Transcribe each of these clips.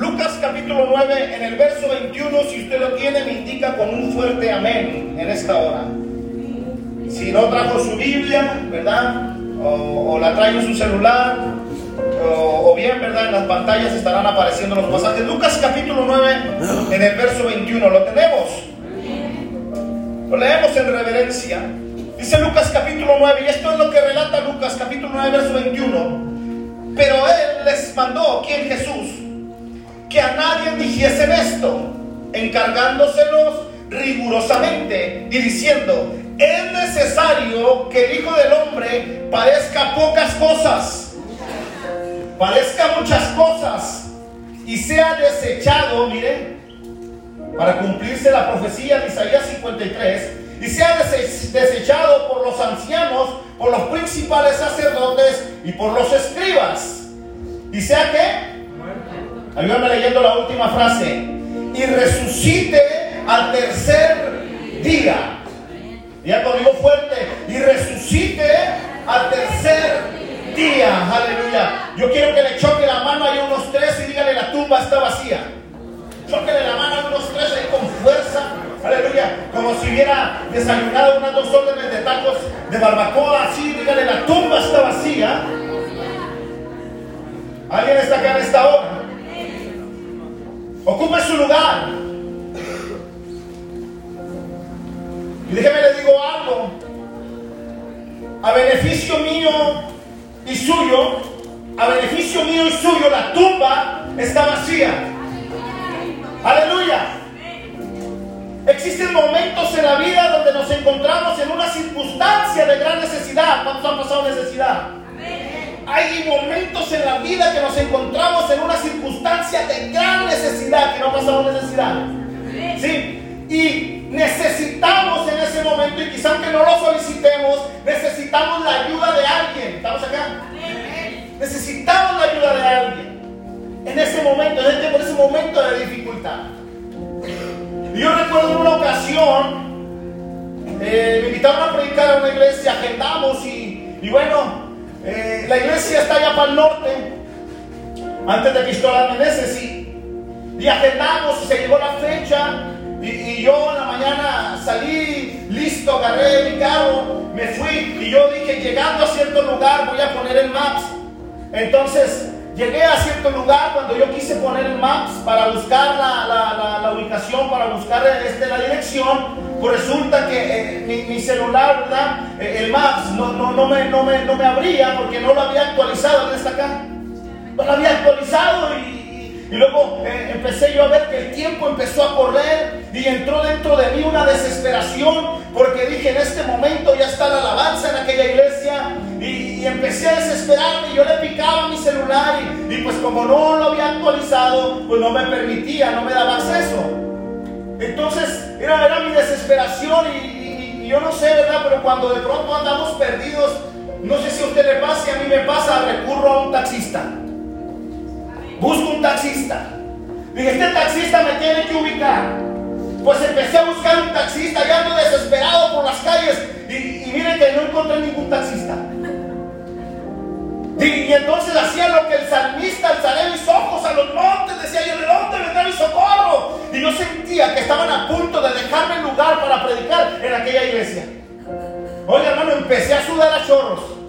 Lucas capítulo 9, en el verso 21, si usted lo tiene, me indica con un fuerte amén en esta hora. Si no trajo su Biblia, ¿verdad? O, la trae en su celular, o, bien, ¿verdad? En las pantallas estarán apareciendo los pasajes. Lucas capítulo 9, en el verso 21, ¿lo tenemos? Lo leemos en reverencia. Dice Lucas capítulo 9, y esto es lo que relata Lucas capítulo 9, verso 21. Pero él les mandó, ¿quién Jesús? Que a nadie dijesen esto, encargándoselos rigurosamente y diciendo, es necesario que el Hijo del Hombre parezca pocas cosas, parezca muchas cosas y sea desechado, miren, para cumplirse la profecía de Isaías 53, y sea desechado por los ancianos, por los principales sacerdotes y por los escribas. Y sea que, ayúdame leyendo la última frase, y resucite al tercer día. Ya conmigo fuerte, y resucite al tercer día. Aleluya. Yo quiero que le choque la mano a unos tres y dígale la tumba está vacía. Chóquele la mano a unos tres ahí con fuerza. Aleluya. Como si hubiera desayunado unas dos órdenes de tacos de barbacoa. Así, dígale, la tumba está vacía. ¿Alguien está acá en esta hora? Ocupe su lugar. Y déjeme le digo algo. A beneficio mío y suyo, a beneficio mío y suyo, la tumba está vacía. Aleluya. Existen momentos en la vida donde nos encontramos en una circunstancia de gran necesidad. ¿Cuántos han pasado necesidad? Hay momentos en la vida que nos encontramos en una circunstancia de gran necesidad, que no ha pasado necesidad. Sí. Y necesitamos en ese momento, y quizá aunque no lo solicitemos, necesitamos la ayuda de alguien. ¿Estamos acá? Necesitamos la ayuda de alguien. En ese momento, en ese momento de dificultad. Yo recuerdo en una ocasión, eh, me invitaron a predicar a una iglesia, agendamos y, bueno, eh, la iglesia está allá para el norte, antes de Pistola Meneses, y, y agendamos, se llegó la fecha, y, yo en la mañana salí listo, agarré mi carro, me fui, y yo dije, llegando a cierto lugar voy a poner el Maps. Entonces, Llegué a cierto lugar cuando yo quise poner el Maps para buscar la, ubicación, para buscar este, la dirección, pues resulta que eh, mi, celular, ¿verdad? Eh, el Maps no, no, no, me, no, me, no me abría porque no lo había actualizado. ¿Dónde está acá? No lo había actualizado y y luego eh, empecé yo a ver que el tiempo empezó a correr y entró dentro de mí una desesperación porque dije, en este momento ya está la alabanza en aquella iglesia y, empecé a desesperarme y yo le picaba mi celular y, pues como no lo había actualizado, pues no me permitía, no me daba acceso. Entonces era, era mi desesperación y, y yo no sé, ¿verdad? Pero cuando de pronto andamos perdidos, no sé si a usted le pasa, a mí me pasa, recurro a un taxista busco un taxista. Dije, este taxista me tiene que ubicar. Pues empecé a buscar un taxista, ya ando desesperado por las calles. Y, miren que no encontré ningún taxista. Y, entonces hacía lo que el salmista, alzaré mis ojos a los montes, decía yo, ¿de dónde vendrá mi socorro? Y yo sentía que estaban a punto de dejarme lugar para predicar en aquella iglesia. Oye hermano, empecé a sudar a chorros.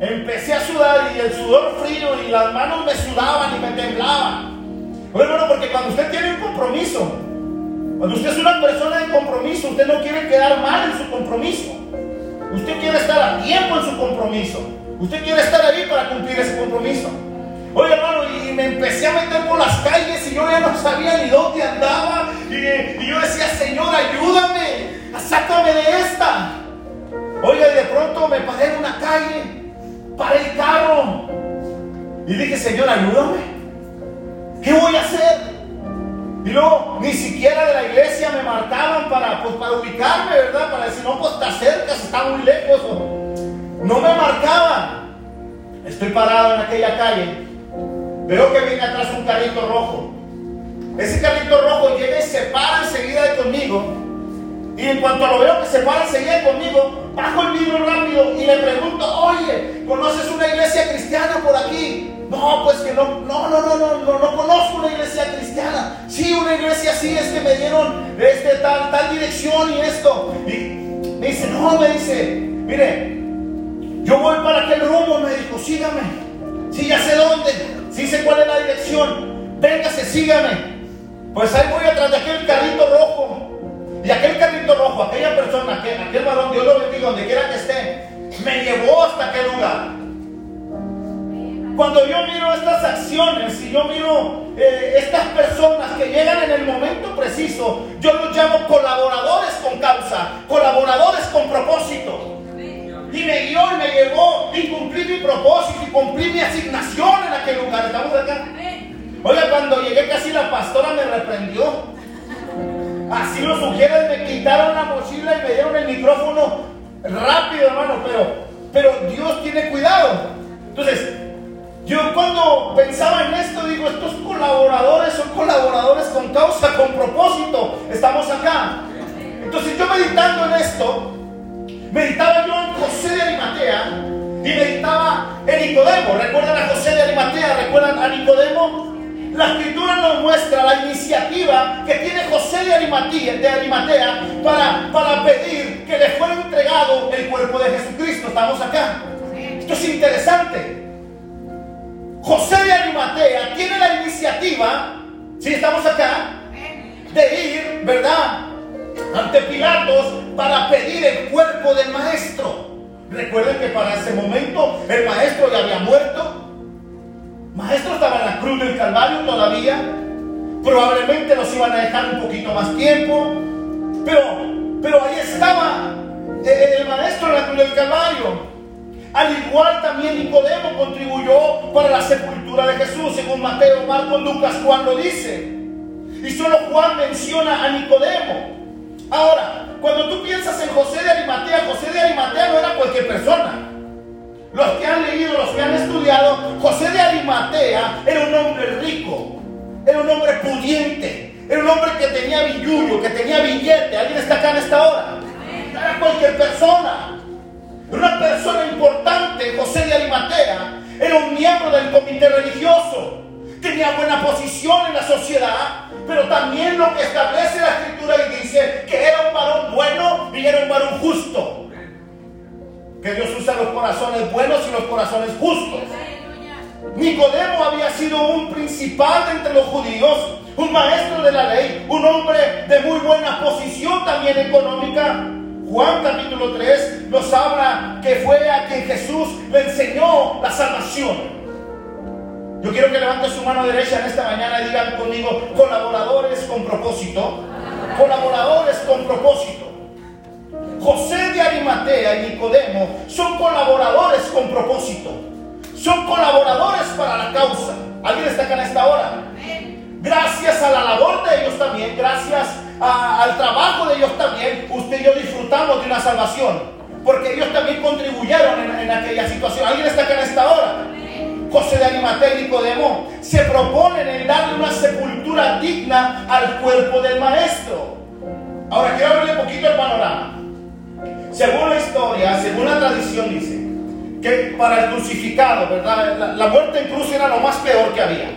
Empecé a sudar y el sudor frío y las manos me sudaban y me temblaban. Bueno, porque cuando usted tiene un compromiso, cuando usted es una persona de compromiso, usted no quiere quedar mal en su compromiso. Usted quiere estar a tiempo en su compromiso. Usted quiere estar ahí para cumplir ese compromiso. Oye, hermano, y me empecé a meter por las calles y yo ya no sabía ni dónde andaba. Y, y yo decía, Señor, ayúdame, sácame de esta. Oye, de pronto me paré en una calle para el carro. Y dije, Señor, ayúdame. ¿Qué voy a hacer? Y luego ni siquiera de la iglesia me marcaban para, pues, para ubicarme, ¿verdad? Para decir, no, pues está cerca, está muy lejos. No me marcaban. Estoy parado en aquella calle. Veo que viene atrás un carrito rojo. Ese carrito rojo llega y se para enseguida de conmigo. Y en cuanto lo veo que se para enseguida conmigo, bajo el vidrio rápido y le pregunto, oye, ¿conoces una iglesia cristiana por aquí? no, pues que no, no, no, no, no, no, no conozco una iglesia cristiana. Sí, una iglesia así es que me dieron este, tal, tal dirección y esto. Y me dice, no, me dice, mire, yo voy para aquel rumbo, me dijo, sígame. Sí, ya sé dónde, sí sé cuál es la dirección. Véngase, sígame. Pues ahí voy atrás de aquel carrito rojo. Y aquel carrito rojo, aquella persona, aquel, aquel varón, Dios lo bendiga donde quiera que esté, me llevó hasta aquel lugar. Cuando yo miro estas acciones y yo miro eh, estas personas que llegan en el momento preciso, yo los llamo colaboradores con causa, colaboradores con propósito. Y me guió y me llevó y cumplí mi propósito y cumplí mi asignación en aquel lugar. ¿Estamos acá? Oiga, cuando llegué casi la pastora me reprendió. Así los mujeres me quitaron la mochila y me dieron el micrófono rápido, hermano, pero, pero Dios tiene cuidado. Entonces, yo cuando pensaba en esto, digo, estos colaboradores son colaboradores con causa, con propósito. Estamos acá. Entonces yo meditando en esto, meditaba yo en José de Arimatea y meditaba en Nicodemo. ¿Recuerdan a José de Arimatea? ¿Recuerdan a Nicodemo? La escritura nos muestra la iniciativa que tiene José de Arimatea, de Arimatea para, para pedir que le fuera entregado el cuerpo de Jesucristo. Estamos acá. Esto es interesante. José de Arimatea tiene la iniciativa, si estamos acá, de ir, ¿verdad? Ante Pilatos para pedir el cuerpo del maestro. Recuerden que para ese momento el maestro ya había muerto. Maestro estaba en la cruz del Calvario todavía. Probablemente nos iban a dejar un poquito más tiempo. Pero, pero ahí estaba el maestro en la cruz del Calvario. Al igual también Nicodemo contribuyó para la sepultura de Jesús, según Mateo, Marcos, Lucas, Juan lo dice. Y solo Juan menciona a Nicodemo. Ahora, cuando tú piensas en José de Arimatea, José de Arimatea no era cualquier persona. Los que han leído, los que han estudiado, José de Arimatea era un hombre rico, era un hombre pudiente, era un hombre que tenía billullo, que tenía billete. ¿Alguien está acá en esta hora? Era cualquier persona. Una persona importante, José de Arimatea, era un miembro del comité religioso. Tenía buena posición en la sociedad, pero también lo que establece la escritura y dice que era un varón bueno y era un varón justo. Que Dios usa los corazones buenos y los corazones justos. Nicodemo había sido un principal entre los judíos, un maestro de la ley, un hombre de muy buena posición también económica Juan capítulo 3 nos habla que fue a quien Jesús le enseñó la salvación. Yo quiero que levante su mano derecha en esta mañana y digan conmigo, colaboradores con propósito. Colaboradores con propósito. José de Arimatea y Nicodemo son colaboradores con propósito. Son colaboradores para la causa. ¿Alguien está acá en esta hora? Gracias a la labor de ellos también, gracias al trabajo de ellos también, usted y yo disfrutamos de una salvación. Porque ellos también contribuyeron en, aquella situación. ¿Alguien está acá en esta hora? José de Animate y Nicodemo se proponen en darle una sepultura digna al cuerpo del maestro. Ahora quiero abrirle un poquito el panorama. Según la historia, según la tradición dice que para el crucificado, ¿verdad? La, muerte en cruz era lo más peor que había.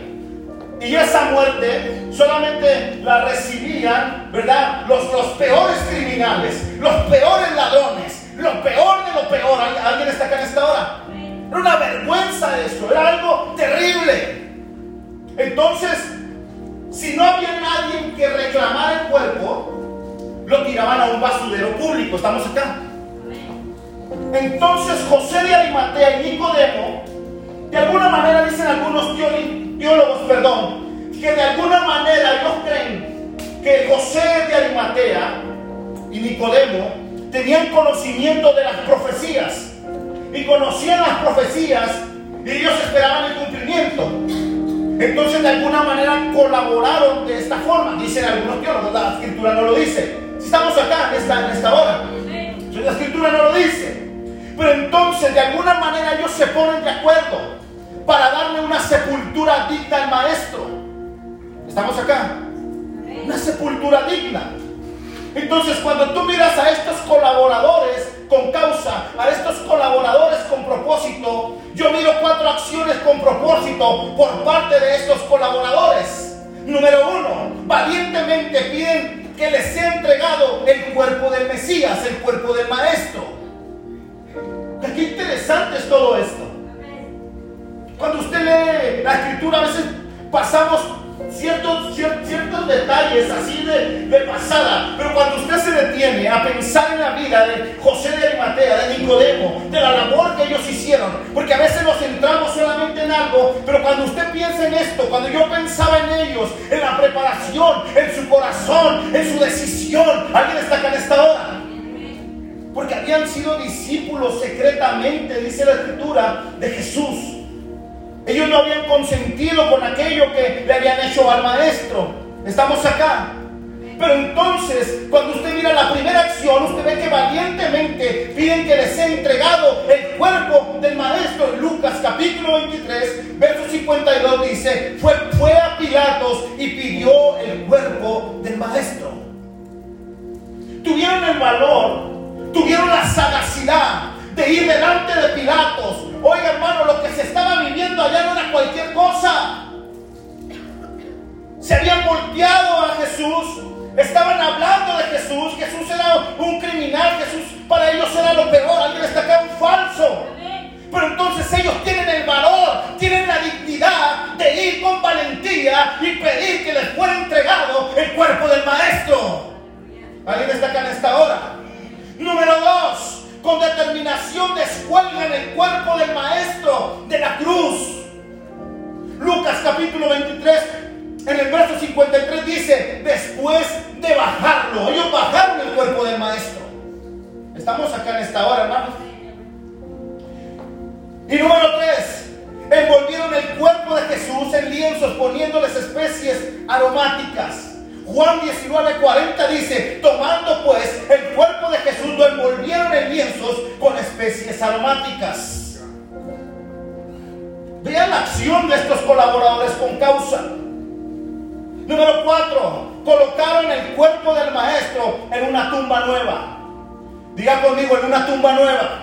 Y esa muerte solamente la recibían, ¿verdad? Los, los peores criminales, los peores ladrones, lo peor de lo peor. ¿Alguien está acá en esta hora? Era una vergüenza eso, era algo terrible. Entonces, si no había nadie que reclamara el cuerpo, lo tiraban a un basurero público. ¿Estamos acá? Entonces José de Arimatea y Nicodemo, de alguna manera dicen algunos teólogos, perdón, que de alguna manera ellos creen que José de Arimatea y Nicodemo tenían conocimiento de las profecías y conocían las profecías y ellos esperaban el cumplimiento. Entonces de alguna manera colaboraron de esta forma, dicen algunos teólogos, la escritura no lo dice. Si estamos acá en esta, en esta hora, la escritura no lo dice. Pero entonces de alguna manera ellos se ponen de acuerdo para darle una sepultura digna al maestro. ¿Estamos acá? Una sepultura digna. Entonces, cuando tú miras a estos colaboradores con causa, a estos colaboradores con propósito, yo miro cuatro acciones con propósito por parte de estos colaboradores. Número uno, valientemente piden que les sea entregado el cuerpo del Mesías, el cuerpo del Maestro. Qué interesante es todo esto. Cuando usted lee la escritura, a veces pasamos ciertos, ciertos, detalles así de, de, pasada, pero cuando usted se detiene a pensar en la vida de José de Arimatea, de Nicodemo, de la labor que ellos hicieron, porque a veces nos centramos solamente en algo, pero cuando usted piensa en esto, cuando yo pensaba en ellos, en la preparación, en su corazón, en su decisión, alguien está acá en esta hora. Porque habían sido discípulos secretamente, dice la escritura, de Jesús. Ellos no habían consentido con aquello que le habían hecho al maestro. Estamos acá. Pero entonces, cuando usted mira la primera acción, usted ve que valientemente piden que les sea entregado el cuerpo del maestro. Lucas capítulo 23, verso 52 dice, fue, fue a Pilatos y pidió el cuerpo del maestro. Tuvieron el valor, tuvieron la sagacidad de ir delante de Pilatos. Oiga hermano, lo que se estaba viviendo allá no era cualquier cosa. Se habían volteado a Jesús, estaban hablando de Jesús, Jesús era un criminal, Jesús para ellos era lo peor, alguien está acá un falso. Pero entonces ellos tienen el valor, tienen la dignidad de ir con valentía y pedir que les fuera entregado el cuerpo del maestro. ¿Alguien está acá en esta hora? Número dos, con determinación descuelgan el cuerpo del maestro de la cruz. Lucas capítulo 23, en el verso 53 dice, después de bajarlo, ellos bajaron el cuerpo del maestro. Estamos acá en esta hora, hermanos. Y número 3, envolvieron el cuerpo de Jesús en lienzos poniéndoles especies aromáticas. Juan 19:40 dice, tomando pues el cuerpo de Jesús lo envolvieron en lienzos con especies aromáticas. Vean la acción de estos colaboradores con causa. Número 4, colocaron el cuerpo del maestro en una tumba nueva. Diga conmigo, en una tumba nueva.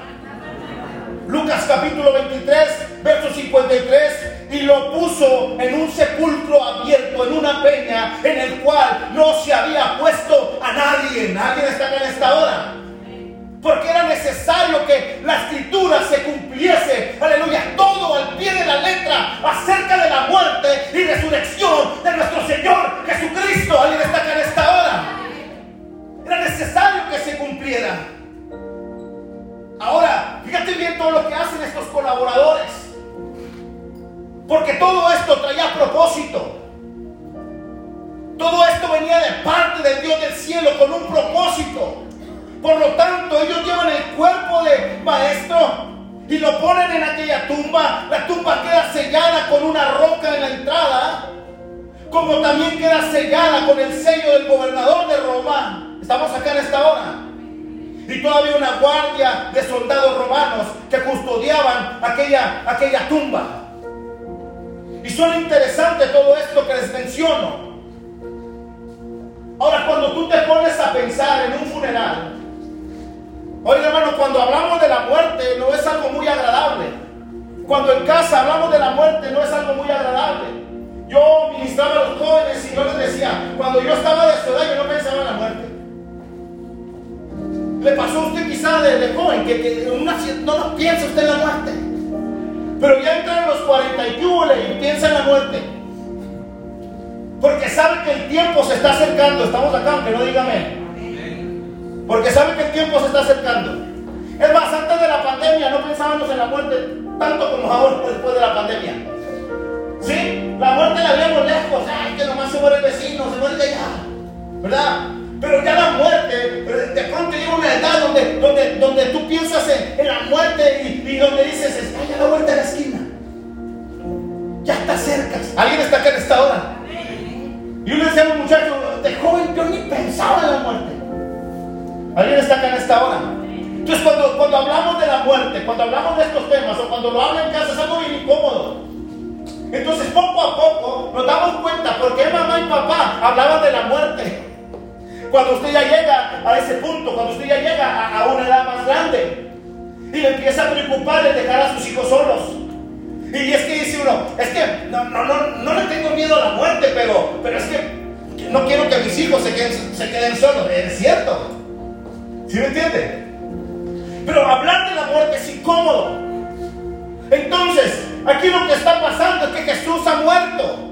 Lucas capítulo 23, verso 53 y lo puso en un sepulcro abierto, en una peña en el cual no se había puesto a nadie. Nadie está en esta hora. Porque era necesario que la escritura se cumpliese. Aleluya. Todo al pie de la letra acerca de la muerte y resurrección de nuestro Señor Jesucristo. Alguien está en esta hora. Era necesario que se cumpliera. Ahora, fíjate bien todo lo que hacen estos colaboradores. Porque todo esto traía propósito. Todo esto venía de parte del Dios del cielo con un propósito. Por lo tanto, ellos llevan el cuerpo de maestro y lo ponen en aquella tumba. La tumba queda sellada con una roca en la entrada, como también queda sellada con el sello del gobernador de Roma. Estamos acá en esta hora. Y todavía una guardia de soldados romanos que custodiaban aquella, aquella tumba. Y suena interesante todo esto que les menciono. Ahora, cuando tú te pones a pensar en un funeral, oye hermano, cuando hablamos de la muerte no es algo muy agradable. Cuando en casa hablamos de la muerte no es algo muy agradable. Yo ministraba a los jóvenes y yo les decía, cuando yo estaba de su yo no pensaba en la muerte. Le pasó a usted quizá de, joven que, una, no piensa usted en la muerte. Pero ya entran los 40 y piensa en la muerte. Porque sabe que el tiempo se está acercando. Estamos acá, aunque no dígame. Porque sabe que el tiempo se está acercando. Es más, antes de la pandemia no pensábamos en la muerte tanto como ahora después de la pandemia. ¿Sí? La muerte la veíamos lejos. Ay, que nomás se muere el vecino, se muere allá. ¿Verdad? Pero ya la muerte, de pronto llega una edad donde, donde, donde tú piensas en, la muerte y, donde dices, está ya la muerte a la esquina. Ya está cerca. ¿Alguien está acá en esta hora? Y uno decía a un muchacho, de joven yo ni pensaba en la muerte. ¿Alguien está acá en esta hora? Entonces cuando, cuando hablamos de la muerte, cuando hablamos de estos temas o cuando lo hablan en casa es algo bien incómodo. Entonces poco a poco nos damos cuenta por qué mamá y papá hablaban de la muerte. Cuando usted ya llega a ese punto, cuando usted ya llega a, una edad más grande y le empieza a preocupar de dejar a sus hijos solos. Y es que dice uno, es que no, no, no, no le tengo miedo a la muerte, pero, pero es que no quiero que mis hijos se queden, se queden solos. Es cierto. ¿Sí me entiende? Pero hablar de la muerte es incómodo. Entonces, aquí lo que está pasando es que Jesús ha muerto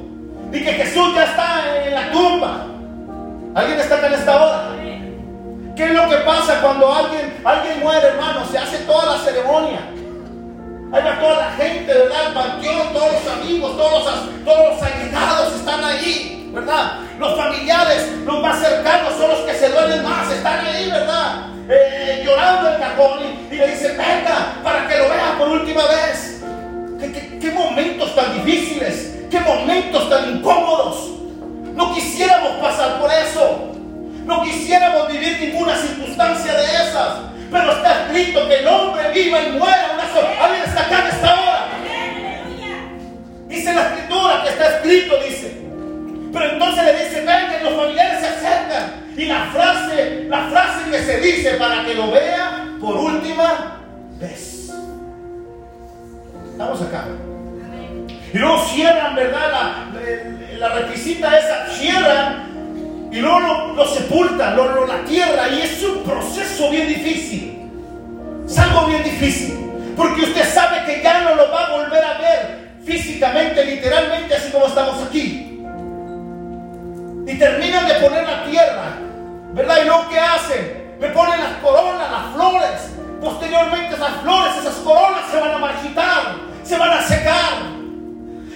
y que Jesús ya está en la tumba. ¿Alguien está acá en esta hora? ¿Qué es lo que pasa cuando alguien, alguien muere, hermano? Se hace toda la ceremonia. Ahí toda la gente, ¿verdad? El todos los amigos, todos los, todos los allegados están ahí, ¿verdad? Los familiares, los más cercanos son los que se duelen más, están ahí, ¿verdad? Eh, llorando el cajón y, le dicen, venga, para que lo vea por última vez. qué momentos tan difíciles, qué momentos tan incómodos. Viva y muera una sola. Alguien está acá en esta hora. Dice la escritura que está escrito, dice. Pero entonces le dice, venga, los familiares se acercan. Y la frase, la frase que se dice para que lo vea por última vez. Estamos acá. Y luego cierran, ¿verdad? La, la requisita esa, cierran y luego lo, sepultan, lo, la tierra, y es un proceso bien difícil. Porque usted sabe que ya no lo va a volver a ver físicamente, literalmente, así como estamos aquí. Y terminan de poner la tierra, ¿verdad? Y luego ¿qué hacen? Me ponen las coronas, las flores. Posteriormente esas flores, esas coronas se van a marchitar, se van a secar.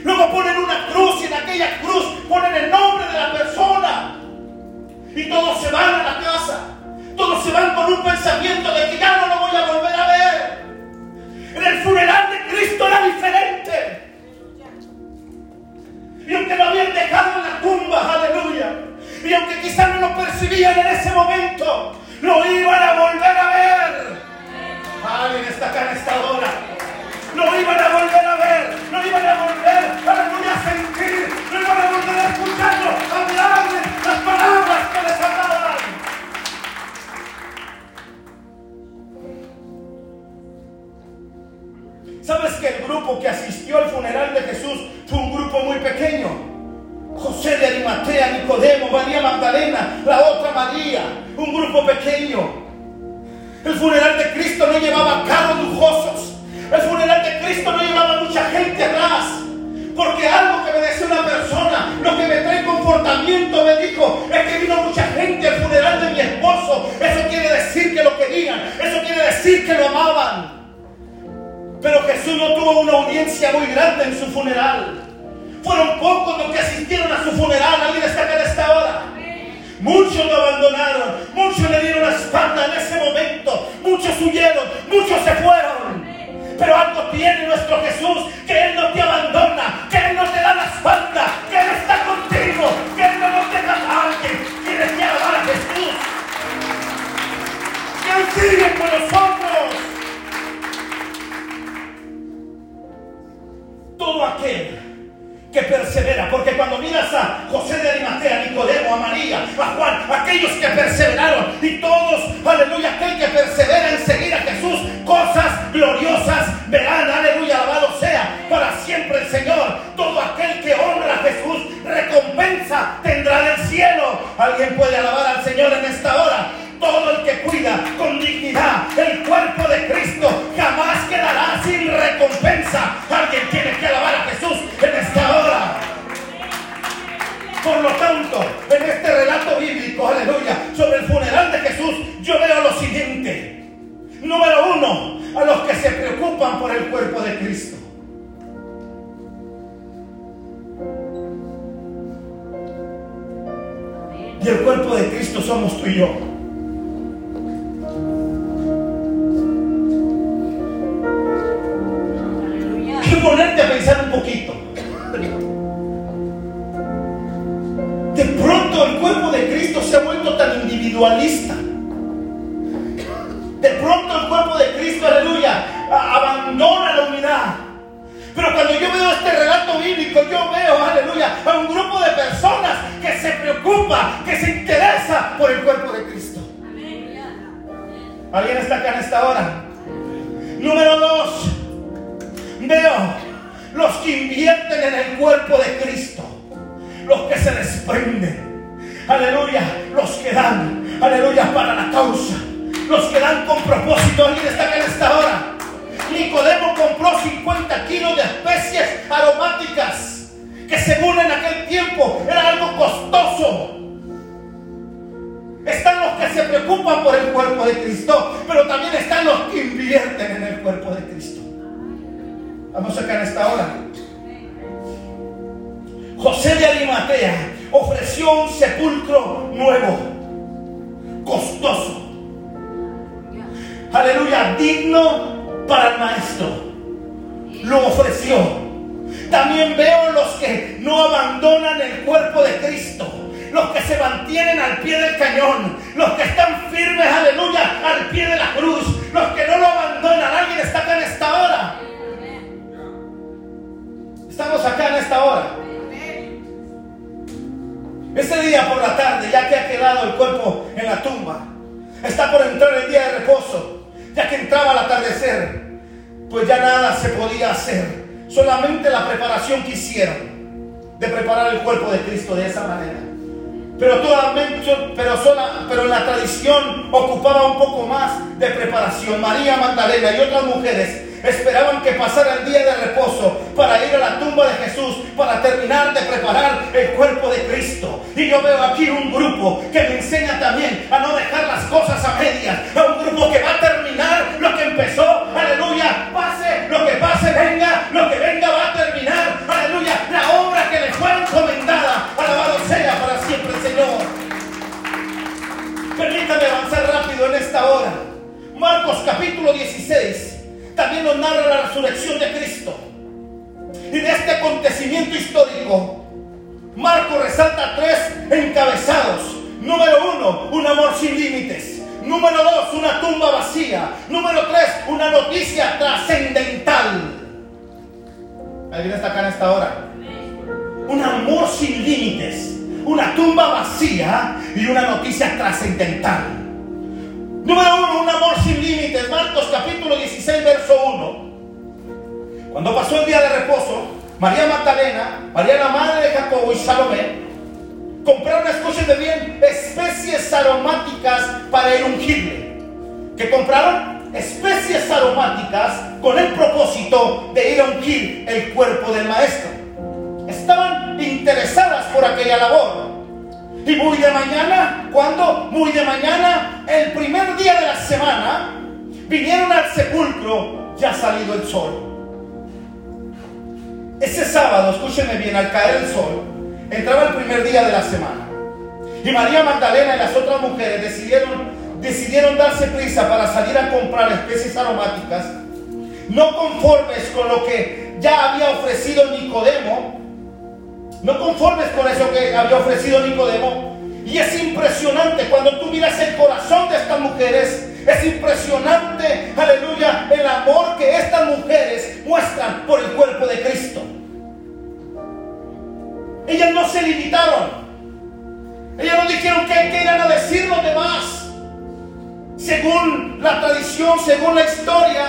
Luego ponen una cruz y en aquella cruz ponen el nombre de la persona. Y todos se van a la casa. Todos se van con un pensamiento de que ya no lo voy a volver. En el funeral de Cristo era diferente. Y aunque lo habían dejado en la tumba, aleluya. Y aunque quizás no lo percibían en ese momento, lo iban a volver a ver. Alguien está acá en esta hora. Lo iban a volver a ver, lo iban a volver, aleluya, a sentir, lo iban a volver a escucharlo, hablarle las palabras que les hablaban. ¿Sabes que el grupo que asistió al funeral de Jesús fue un grupo muy pequeño? José de Arimatea, Nicodemo, María Magdalena, la otra María, un grupo pequeño. El funeral de Cristo no llevaba carros lujosos. El funeral de Cristo no llevaba mucha gente atrás. Porque algo que me decía una persona, lo que me trae comportamiento, me dijo, es que vino mucha gente al funeral de mi esposo. Eso quiere decir que lo querían. Eso quiere decir que lo amaban. Pero Jesús no tuvo una audiencia muy grande en su funeral. Fueron pocos los que asistieron a su funeral. Alguien está acá en esta hora. Muchos lo abandonaron, muchos le dieron la espalda en ese momento, muchos huyeron, muchos se fueron. Pero algo tiene nuestro Jesús, que Él no te abandona, que Él no te da la espalda, que Él está contigo, que Él no nos deja a alguien. Tienes que alabar a Jesús. Él sigue con nosotros. Todo aquel que persevera, porque cuando miras a José de Arimatea, a Nicodemo, a María, a Juan, aquellos que perseveraron y todos, aleluya, aquel que persevera en seguir a Jesús, cosas gloriosas verán, aleluya, alabado sea para siempre el Señor. Todo aquel que honra a Jesús, recompensa tendrá del cielo. Alguien puede alabar al Señor en esta hora todo el que cuida con dignidad el cuerpo de Cristo jamás quedará sin recompensa. Alguien tiene que alabar a Jesús en esta hora. Por lo tanto, en este relato bíblico, aleluya, sobre el funeral de Jesús, yo veo lo siguiente. Número uno, a los que se preocupan por el cuerpo de Cristo. Y el cuerpo de Cristo somos tú y yo. De pronto el cuerpo de Cristo, aleluya, abandona la unidad. Pero cuando yo veo este relato bíblico, yo veo, aleluya, a un grupo de personas que se preocupa, que se interesa por el cuerpo de Cristo. ¿Alguien está acá en esta hora? Por el cuerpo de Cristo, pero también están los que invierten en el cuerpo de Cristo. Vamos acá en esta hora. José de Arimatea ofreció un sepulcro nuevo, costoso. Aleluya, digno para el maestro. Lo ofreció. También veo los que no abandonan el cuerpo de Cristo los que se mantienen al pie del cañón, los que están firmes, aleluya, al pie de la cruz, los que no lo abandonan. Alguien está acá en esta hora. Estamos acá en esta hora. Ese día por la tarde, ya que ha quedado el cuerpo en la tumba, está por entrar el día de reposo, ya que entraba el atardecer, pues ya nada se podía hacer, solamente la preparación que hicieron de preparar el cuerpo de Cristo de esa manera. Pero, pero, sola, pero la tradición ocupaba un poco más de preparación. María Magdalena y otras mujeres esperaban que pasara el día de reposo para ir a la tumba de Jesús, para terminar de preparar el cuerpo de Cristo. Y yo veo aquí un grupo que me enseña también a no dejar las cosas a medias, a un grupo que va a terminar lo que empezó, aleluya, pase lo que pase, venga, lo que venga va Permítame avanzar rápido en esta hora. Marcos capítulo 16 también nos narra la resurrección de Cristo. Y de este acontecimiento histórico, Marcos resalta tres encabezados. Número uno, un amor sin límites. Número dos, una tumba vacía. Número tres, una noticia trascendental. ¿Alguien está acá en esta hora? Un amor sin límites, una tumba vacía y una noticia trascendental. Número uno, un amor sin límites. Marcos capítulo 16, verso 1. Cuando pasó el día de reposo, María Magdalena, María la madre de Jacobo y Salomé compraron, de bien, especies aromáticas para el ungirle. ¿Qué compraron? Especies aromáticas con el propósito de ir a ungir el cuerpo del maestro. Estaban interesadas por aquella labor. Y muy de mañana, cuando muy de mañana, el primer día de la semana, vinieron al sepulcro ya salido el sol. Ese sábado, escúcheme bien, al caer el sol, entraba el primer día de la semana. Y María Magdalena y las otras mujeres decidieron, decidieron darse prisa para salir a comprar especies aromáticas, no conformes con lo que ya había ofrecido Nicodemo, no conformes con eso que había ofrecido Nicodemo. Y es impresionante cuando tú miras el corazón de estas mujeres. Es impresionante, aleluya, el amor que estas mujeres muestran por el cuerpo de Cristo. Ellas no se limitaron. Ellas no dijeron que, que iban a decir los demás. Según la tradición, según la historia,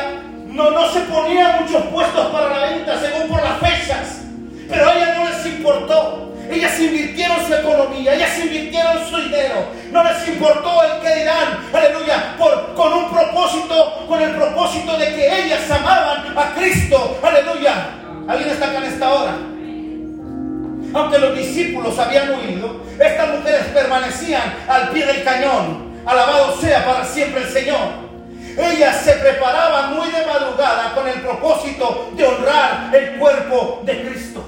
no, no se ponían muchos puestos para la venta según por las fechas. Pero a ellas no les importó. Ellas invirtieron su economía, ellas invirtieron su dinero. No les importó el que dirán, aleluya, por, con un propósito, con el propósito de que ellas amaban a Cristo, aleluya. ¿Alguien está acá en esta hora? Aunque los discípulos habían huido, estas mujeres permanecían al pie del cañón. Alabado sea para siempre el Señor. Ellas se preparaban muy de madrugada con el propósito de honrar el cuerpo de Cristo.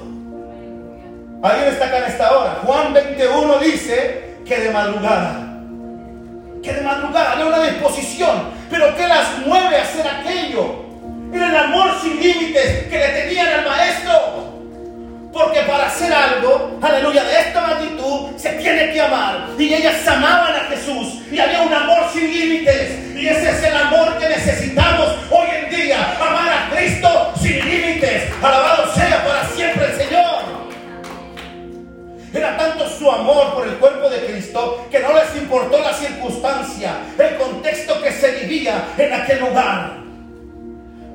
¿Alguien está acá en esta hora? Juan 21 dice que de madrugada. Que de madrugada había una disposición. Pero ¿qué las mueve a hacer aquello? Era el amor sin límites que le tenían al maestro. Porque para hacer algo, aleluya, de no les importó la circunstancia, el contexto que se vivía en aquel lugar.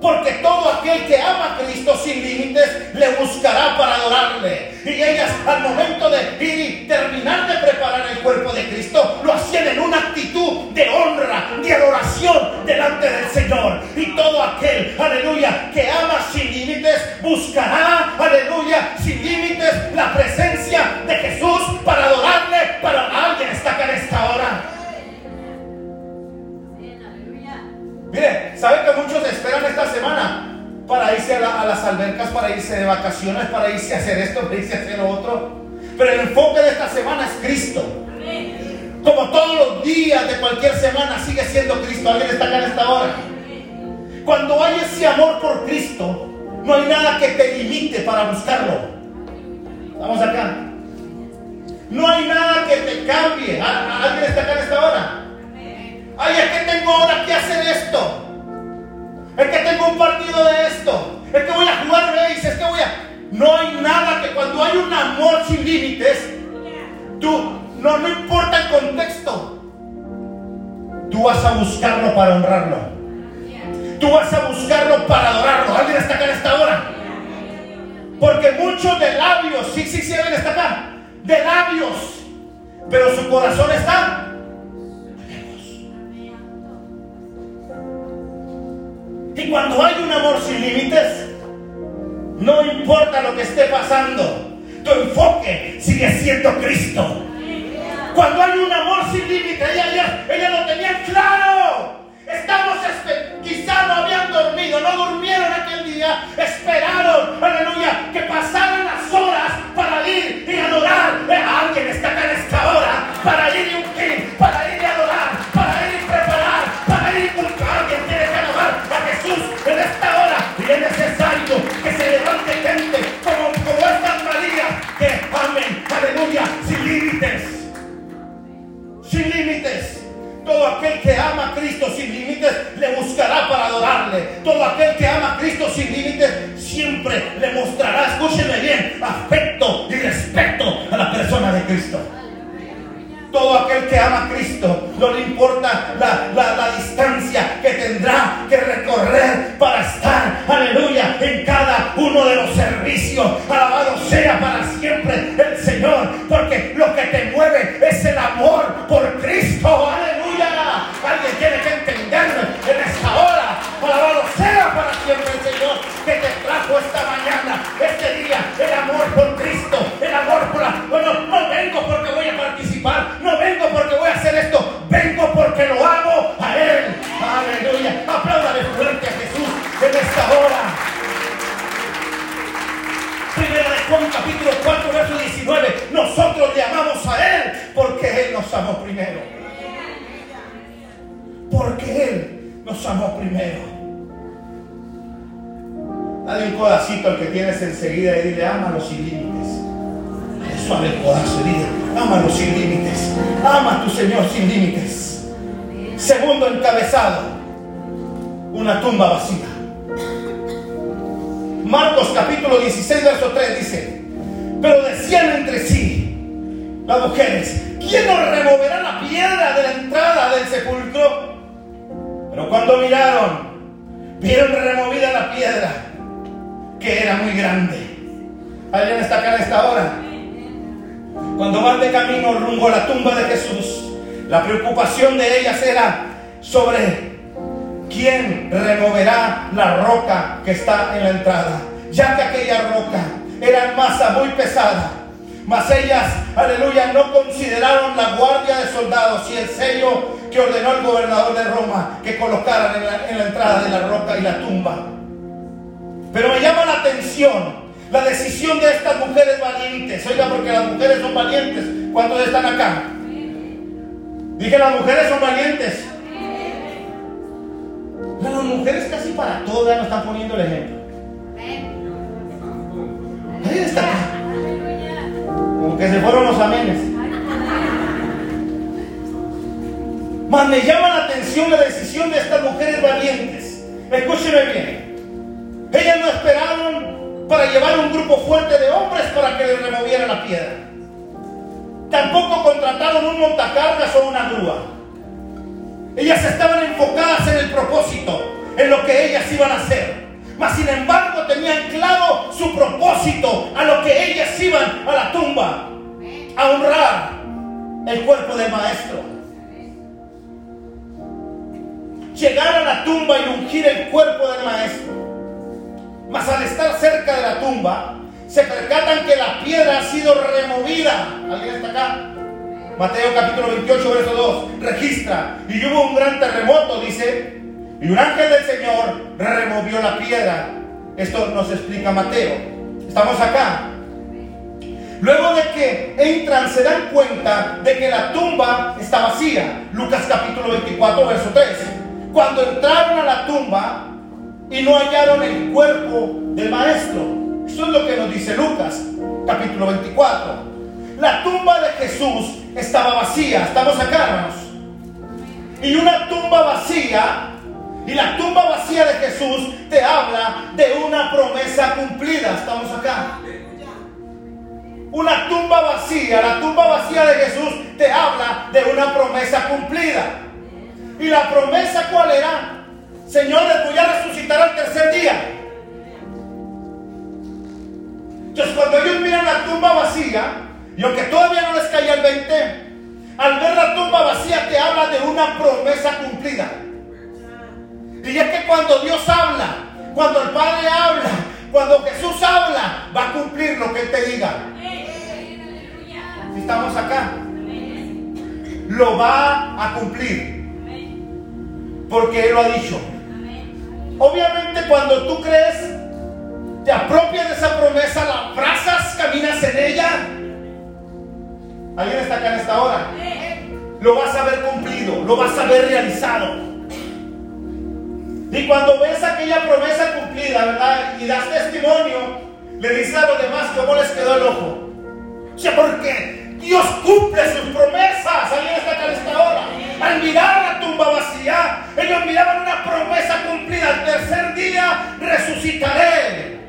Porque todo aquel que ama a Cristo sin límites le buscará para adorarle. Y ellas al momento de ir y terminar de preparar el cuerpo de Cristo, lo hacían en una actitud honra, de adoración delante del Señor. Y todo aquel, aleluya, que ama sin límites, buscará, aleluya, sin límites la presencia de Jesús para adorarle, para alguien está acá en esta hora. Mire, ¿sabe que muchos esperan esta semana para irse a, las albercas, para irse de vacaciones, para irse a hacer esto, para irse a hacer lo otro? Pero el enfoque de esta semana es Cristo. Como todos los días de cualquier semana sigue siendo Cristo. ¿Alguien está acá en esta hora? Cuando hay ese amor por Cristo, no hay nada que te limite para buscarlo. Vamos acá. No hay nada que te cambie. ¿Alguien está acá en esta hora? Ay, es que tengo ahora que hacer esto. Es que tengo un partido de esto. Es que voy a jugar race. Es que voy a. No hay nada que cuando hay un amor sin límites, tú, no, no importa el contexto, tú vas a buscarlo para honrarlo. Tú vas a buscarlo para adorarlo. ¿Alguien está acá en esta hora? Porque muchos de labios, sí, sí, sí, alguien está acá, de labios, pero su corazón está Y cuando hay un amor sin límites, no importa lo que esté pasando, tu enfoque sigue siendo Cristo. Cuando hay un amor sin límites, ella, ella, lo tenía claro. Estamos, quizá no habían dormido, no durmieron aquel día, esperaron, aleluya, que pasaran las horas para ir y adorar. A alguien está acá en esta hora, para ir y ungir, para ir y adorar, para ir y preparar, para ir y buscar. Alguien tiene que adorar a Jesús en esta hora y es necesario que se levante gente como, como esta María que amen, aleluya, sin límites, sin límites. Todo aquel que ama a Cristo sin límites le buscará para adorarle. Todo aquel que ama a Cristo sin límites siempre le mostrará, escúcheme bien, afecto y respeto a la persona de Cristo. Todo aquel que ama a Cristo, no le importa la, distancia que tendrá que recorrer para estar, aleluya, en cada uno de los servicios. Alabado sea para siempre el Señor, porque lo que te mueve es el amor por Cristo, aleluya. Alguien tiene que entenderlo en esta hora. Alabado sea para siempre el Señor que te trajo esta mañana, este día, el amor por Cristo, el amor por la... Bueno, no vengo porque voy no vengo porque voy a hacer esto, vengo porque lo hago a Él. Aleluya. Apláudale fuerte a Jesús en esta hora. Primera de Juan capítulo 4, verso 19. Nosotros le amamos a Él porque Él nos amó primero. Porque Él nos amó primero. Dale un codacito al que tienes enseguida y dile, ámalo sin límites. Suave el codazo dile, ámalo sin límites. Ama a tu Señor sin límites. Segundo encabezado, una tumba vacía. Marcos capítulo 16, verso 3 dice, pero decían entre sí las mujeres, ¿quién nos removerá la piedra de la entrada del sepulcro? Pero cuando miraron, vieron removida la piedra, que era muy grande. ¿Alguien está acá en esta hora? Cuando van de camino rumbo a la tumba de Jesús, la preocupación de ellas era sobre quién removerá la roca que está en la entrada, ya que aquella roca era masa muy pesada. Mas ellas, aleluya, no consideraron la guardia de soldados y el sello que ordenó el gobernador de Roma que colocaran en la, en la entrada de la roca y la tumba. Pero me llama la atención la decisión de estas mujeres valientes. Oiga, porque las mujeres son valientes. ¿Cuántos están acá? Dije, las mujeres son valientes. Las mujeres casi para todas nos están poniendo el ejemplo. Ahí está. Como que se fueron los amenes. Mas me llama la atención la decisión de estas mujeres valientes. Escúcheme bien. Ellas no esperaron para llevar un grupo fuerte de hombres para que le removieran la piedra. Tampoco contrataron un montacargas o una grúa. Ellas estaban enfocadas en el propósito, en lo que ellas iban a hacer. Mas sin embargo tenían claro su propósito a lo que ellas iban a la tumba, a honrar el cuerpo del maestro. Llegar a la tumba y ungir el cuerpo del maestro. Mas al estar cerca de la tumba, se percatan que la piedra ha sido removida. ¿Alguien está acá? Mateo capítulo 28, verso 2, registra. Y hubo un gran terremoto, dice, y un ángel del Señor removió la piedra. Esto nos explica Mateo. Estamos acá. Luego de que entran, se dan cuenta de que la tumba está vacía. Lucas capítulo 24, verso 3. Cuando entraron a la tumba y no hallaron el cuerpo del maestro. Eso es lo que nos dice Lucas capítulo 24. La tumba de Jesús estaba vacía. Estamos acá, hermanos. Y una tumba vacía y la tumba vacía de Jesús te habla de una promesa cumplida. Estamos acá. Una tumba vacía, la tumba vacía de Jesús te habla de una promesa cumplida. ¿Y la promesa cuál era? Señor, les voy a resucitar al tercer día. Entonces cuando ellos miran la tumba vacía, y aunque todavía no les caía el 20, al ver la tumba vacía te habla de una promesa cumplida. Y es que cuando Dios habla, cuando el Padre habla, cuando Jesús habla, va a cumplir lo que Él te diga. Si estamos acá, lo va a cumplir. Porque Él lo ha dicho. Obviamente cuando tú crees, te apropias de esa promesa, la abrazas, caminas en ella. ¿Alguien está acá en esta hora? Lo vas a ver cumplido, lo vas a ver realizado. Y cuando ves aquella promesa cumplida, ¿verdad? Y das testimonio, le dices a los demás cómo les quedó el ojo. O sea, porque Dios cumple sus promesas. Alguien en esta hora. Al mirar la tumba vacía, ellos miraban una promesa cumplida. Al tercer día resucitaré.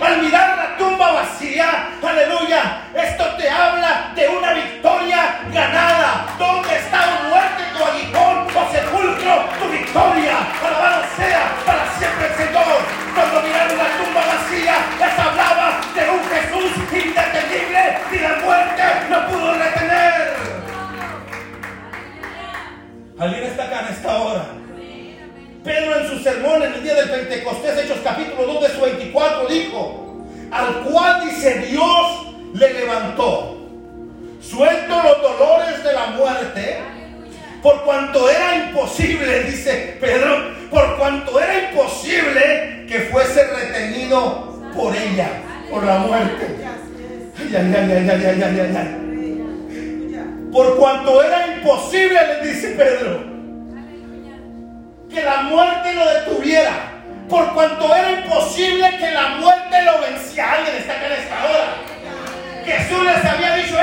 Al mirar la tumba vacía, aleluya, esto te habla de una victoria ganada. ¿Dónde está muerte tu aguijón o sepulcro tu victoria? Alabado sea para siempre el Señor. Cuando ¿Alguien está acá en esta hora? Pedro en su sermón en el día del Pentecostés, Hechos capítulo 2 de su 24, dijo, al cual dice Dios le levantó, suelto los dolores de la muerte, por cuanto era imposible, dice Pedro, por cuanto era imposible que fuese retenido por ella, por la muerte. Ay, ay, ay, ay, ay, ay, ay, ay. Por cuanto era imposible, le dice Pedro que la muerte lo detuviera. Por cuanto era imposible que la muerte lo venciera. Alguien está acá en esta hora. Jesús les había dicho,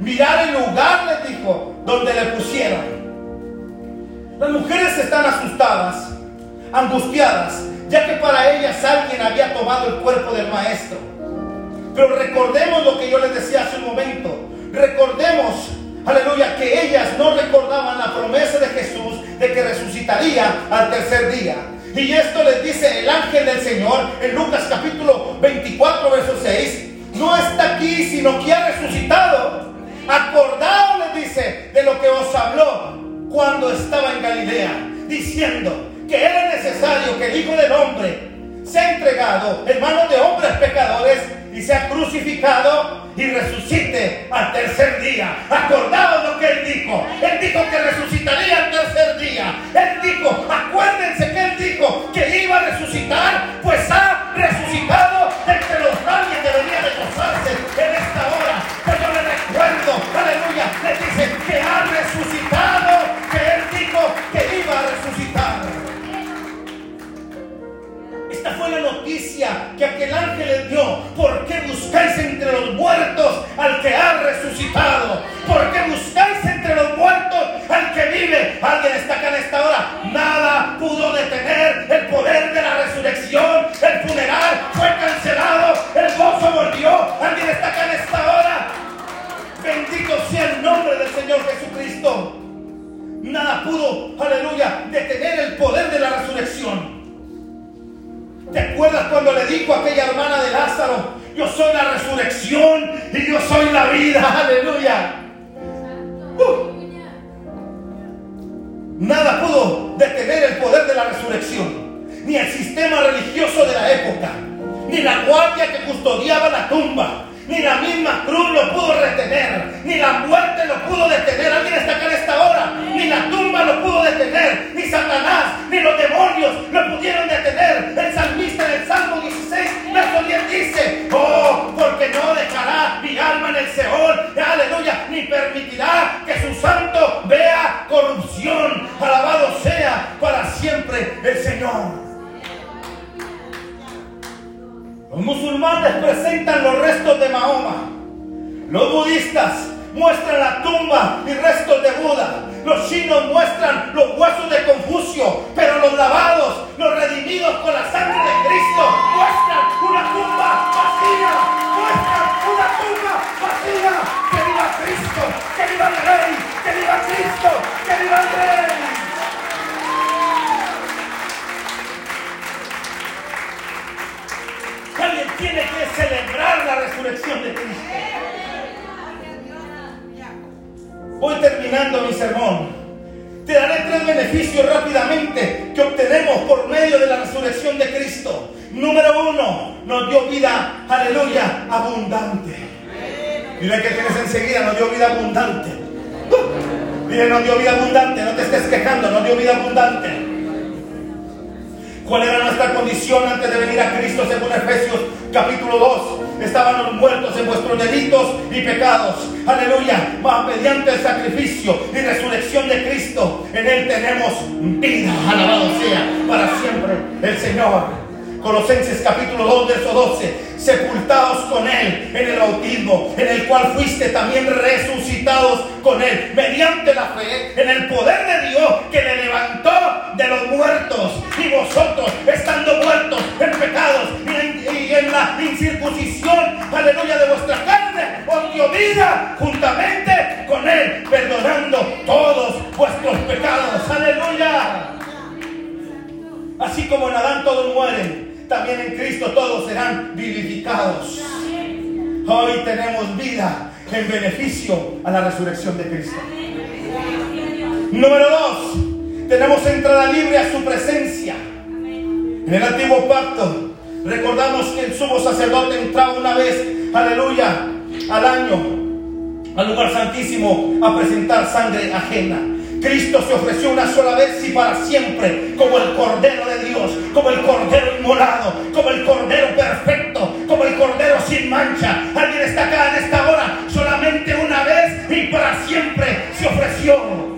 mirar el lugar, le dijo, donde le pusieron. Las mujeres están asustadas, angustiadas, ya que para ellas alguien había tomado el cuerpo del maestro. Pero recordemos lo que yo les decía hace un momento. Recordemos, aleluya, que ellas no recordaban la promesa de Jesús de que resucitaría al tercer día. Y esto les dice el ángel del Señor en Lucas capítulo 24, verso 6. No está aquí, sino que ha resucitado. Acordaos, les dice, de lo que os habló cuando estaba en Galilea, diciendo que era necesario que el Hijo del Hombre sea entregado en manos de hombres pecadores y sea crucificado y resucite al tercer día. Acordaos lo que él dijo. Él dijo que resucitaría al tercer día. Él dijo, acuérdense que él dijo que iba a resucitar, pues ha resucitado entre que aquel ángel le dio. ¿Por qué buscáis entre los muertos al que ha resucitado? ¿Por qué buscáis entre los muertos al que vive? Alguien está acá en esta hora. Nada pudo detener el poder de la resurrección. El funeral fue cancelado. El gozo volvió. Alguien está acá en esta hora. Bendito sea el nombre del Señor Jesucristo. Nada pudo, aleluya, detener el poder de la resurrección. ¿Te acuerdas cuando le dijo a aquella hermana de Lázaro, yo soy la resurrección y yo soy la vida? Aleluya. Uh. Nada pudo detener el poder de la resurrección, ni el sistema religioso de la época, ni la guardia que custodiaba la tumba, ni la misma cruz lo pudo retener, ni la muerte lo pudo detener. Alguien está acá en esta hora, ni la tumba lo pudo detener, ni Satanás, ni los demonios lo pudieron detener. El dice: Oh, porque no dejará mi alma en el Seol, aleluya, ni permitirá que su santo vea corrupción. Alabado sea para siempre el Señor. Los musulmanes presentan los restos de Mahoma. Los budistas muestran la tumba y restos de Buda. Los chinos muestran los huesos de Confucio. Pero los lavados, los redimidos con la sangre de Cristo, muestran una tumba vacía. Muestran una tumba vacía. Que viva Cristo, que viva el Rey, que viva Cristo, que viva el Rey. Alguien tiene que celebrar la resurrección de Cristo. Voy terminando mi sermón. Te daré tres beneficios rápidamente que obtenemos por medio de la resurrección de Cristo. Número uno, nos dio vida, aleluya, abundante. Dile que tienes enseguida, nos dio vida abundante. Dile, nos dio vida abundante, no te estés quejando, nos dio vida abundante. ¿Cuál era nuestra condición antes de venir a Cristo según Efesios capítulo 2? Estábamos muertos en vuestros delitos y pecados. Aleluya. Más mediante el sacrificio y resurrección de Cristo, en Él tenemos vida. Alabado sea para siempre el Señor. Colosenses capítulo 2, verso 12. Sepultados con Él en el bautismo, en el cual fuiste también resucitados con Él, mediante la fe en el poder de Dios que le levantó de los muertos. Y vosotros, estando muertos en pecados y en, la incircuncisión, aleluya, de vuestra carne, os dio vida juntamente con Él, perdonando todos vuestros pecados. Aleluya. Así como en Adán todos mueren, también en Cristo todos serán vivificados. Hoy tenemos vida en beneficio a la resurrección de Cristo. Número dos, tenemos entrada libre a su presencia. En el antiguo pacto, recordamos que el sumo sacerdote entraba una vez, aleluya, al año al lugar santísimo a presentar sangre ajena. Cristo se ofreció una sola vez y para siempre como el Cordero de Dios, como el Cordero inmolado, como el Cordero perfecto, como el Cordero sin mancha. Alguien está acá en esta hora, solamente una vez y para siempre se ofreció.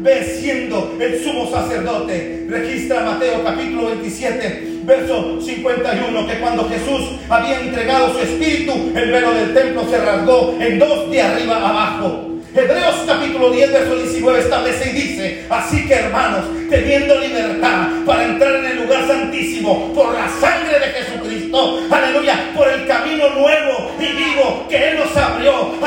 ve siendo el sumo sacerdote. Registra Mateo capítulo 27, verso 51, que cuando Jesús había entregado su espíritu, el velo del templo se rasgó en dos de arriba abajo. Hebreos capítulo 10, verso 19 establece y dice, así que hermanos, teniendo libertad para entrar en el lugar santísimo por la sangre de Jesucristo, aleluya, por el camino nuevo y vivo que Él nos abrió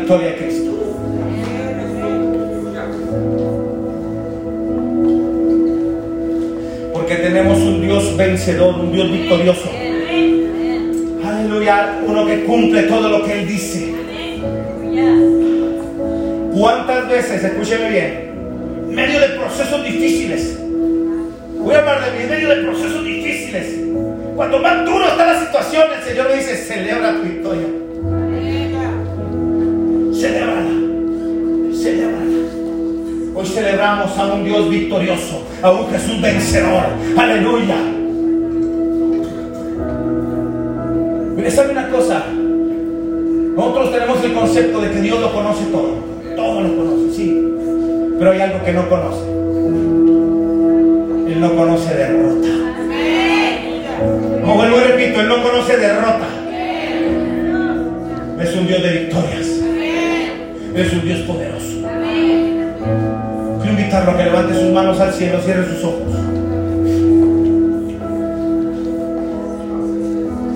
victoria de Cristo. Porque tenemos un Dios vencedor, un Dios victorioso. Aleluya, uno que cumple todo lo que Él dice. ¿Cuántas veces, escúcheme bien, en medio de procesos difíciles, voy a hablar de mí, en medio de procesos difíciles, cuando más duro está la situación, el Señor me dice, celebra tu victoria. Celébrala, celébrala. Hoy celebramos a un Dios victorioso, a un Jesús vencedor. Aleluya. Mire, ¿sabe una cosa? Nosotros tenemos el concepto de que Dios lo conoce todo. Todo lo conoce, sí. Pero hay algo que no conoce. Él no conoce derrota. Como vuelvo y repito, Él no conoce derrota. Es un Dios de victorias. Es un Dios poderoso. Quiero invitarlo a que levante sus manos al cielo, cierre sus ojos.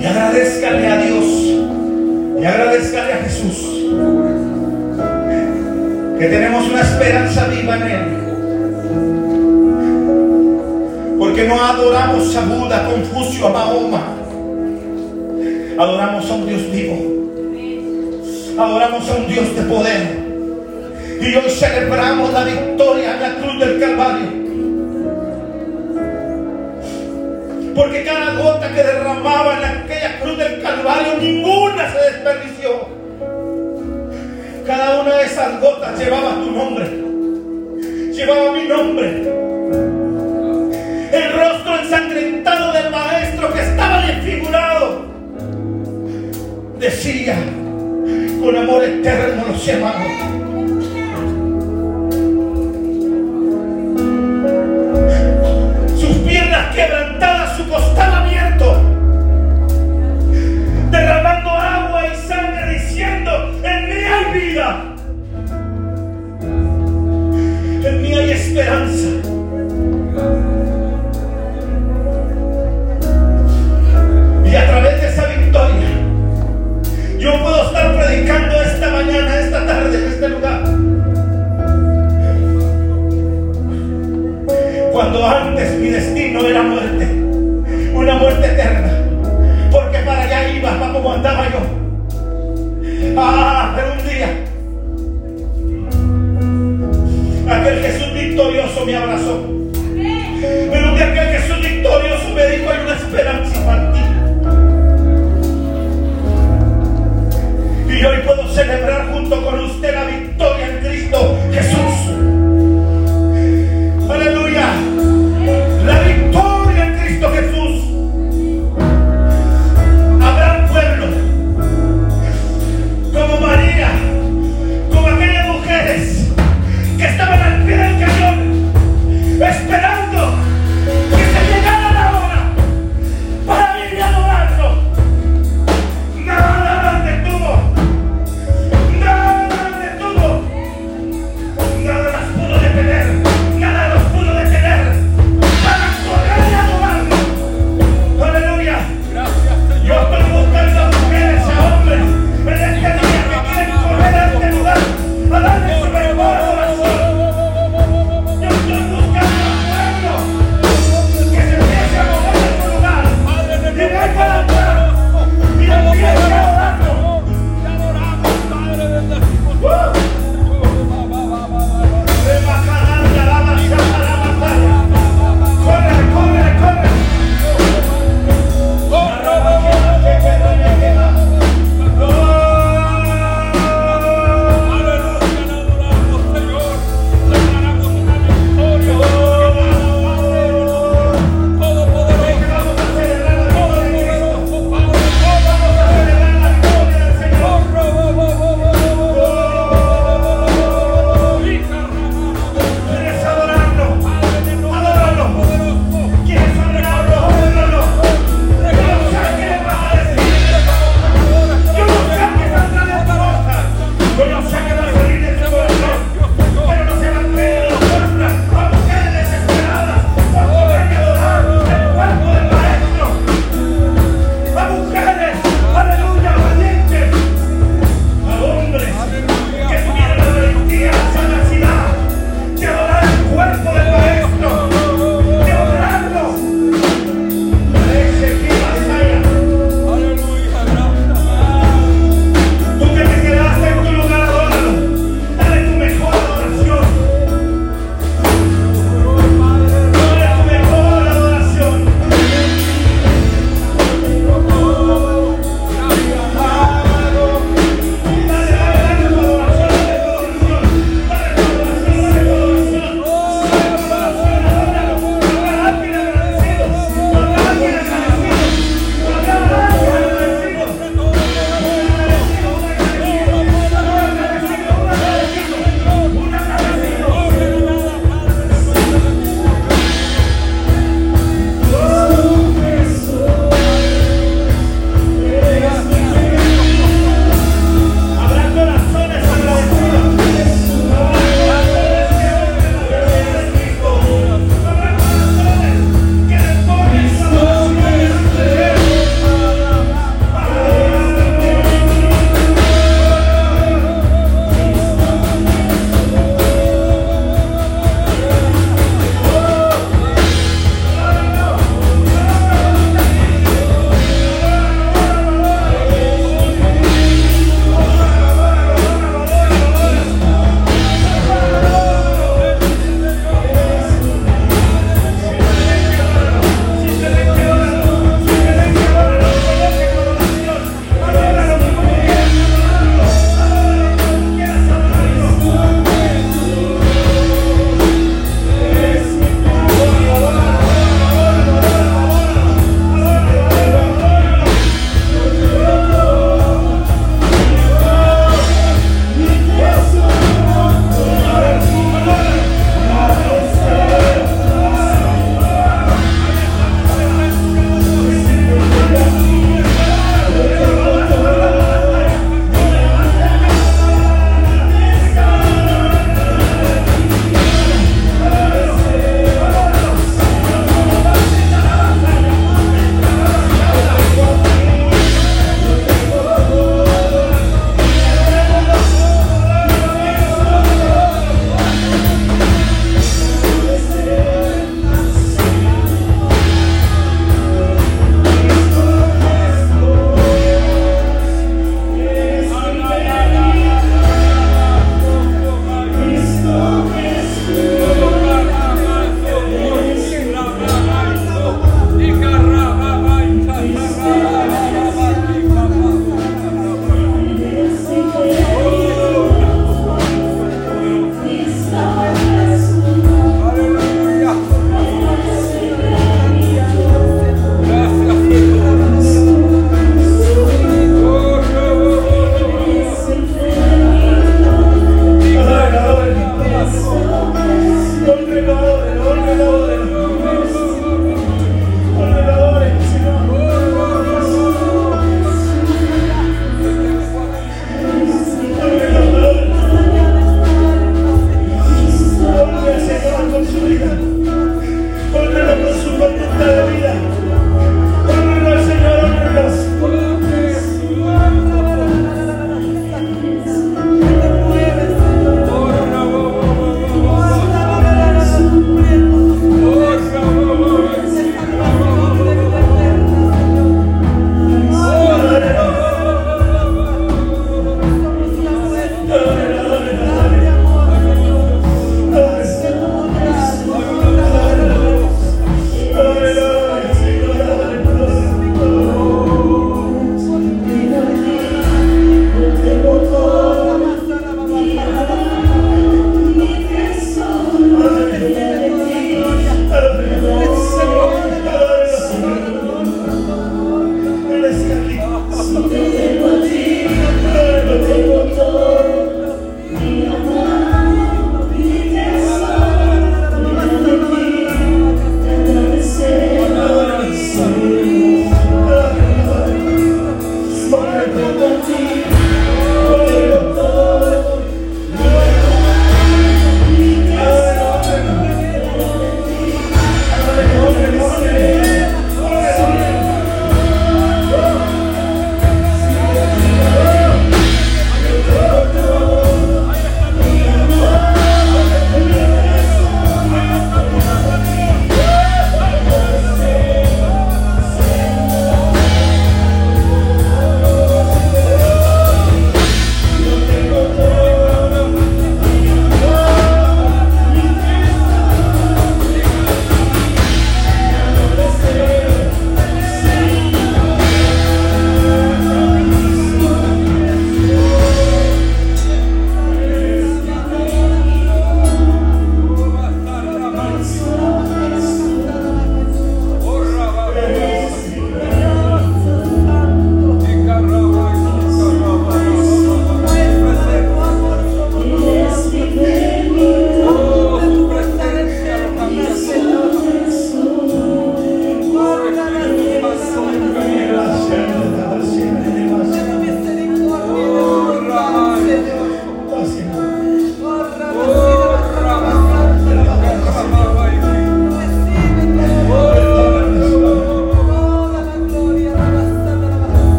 Y agradezcale a Dios. Y agradezcale a Jesús. Que tenemos una esperanza viva en Él. Porque no adoramos a Buda, a Confucio, a Mahoma. Adoramos a un Dios vivo. Adoramos a un Dios de poder. Y hoy celebramos la victoria en la cruz del Calvario. Porque cada gota que derramaba en aquella cruz del Calvario, ninguna se desperdició. Cada una de esas gotas llevaba tu nombre. Llevaba mi nombre. El rostro ensangrentado del maestro que estaba desfigurado. Decía, con amor eterno los llamamos. Sus piernas quebrantadas, su costado victorioso me abrazó. Pero de que Jesús victorioso me dijo, hay una esperanza para ti. Y hoy puedo celebrar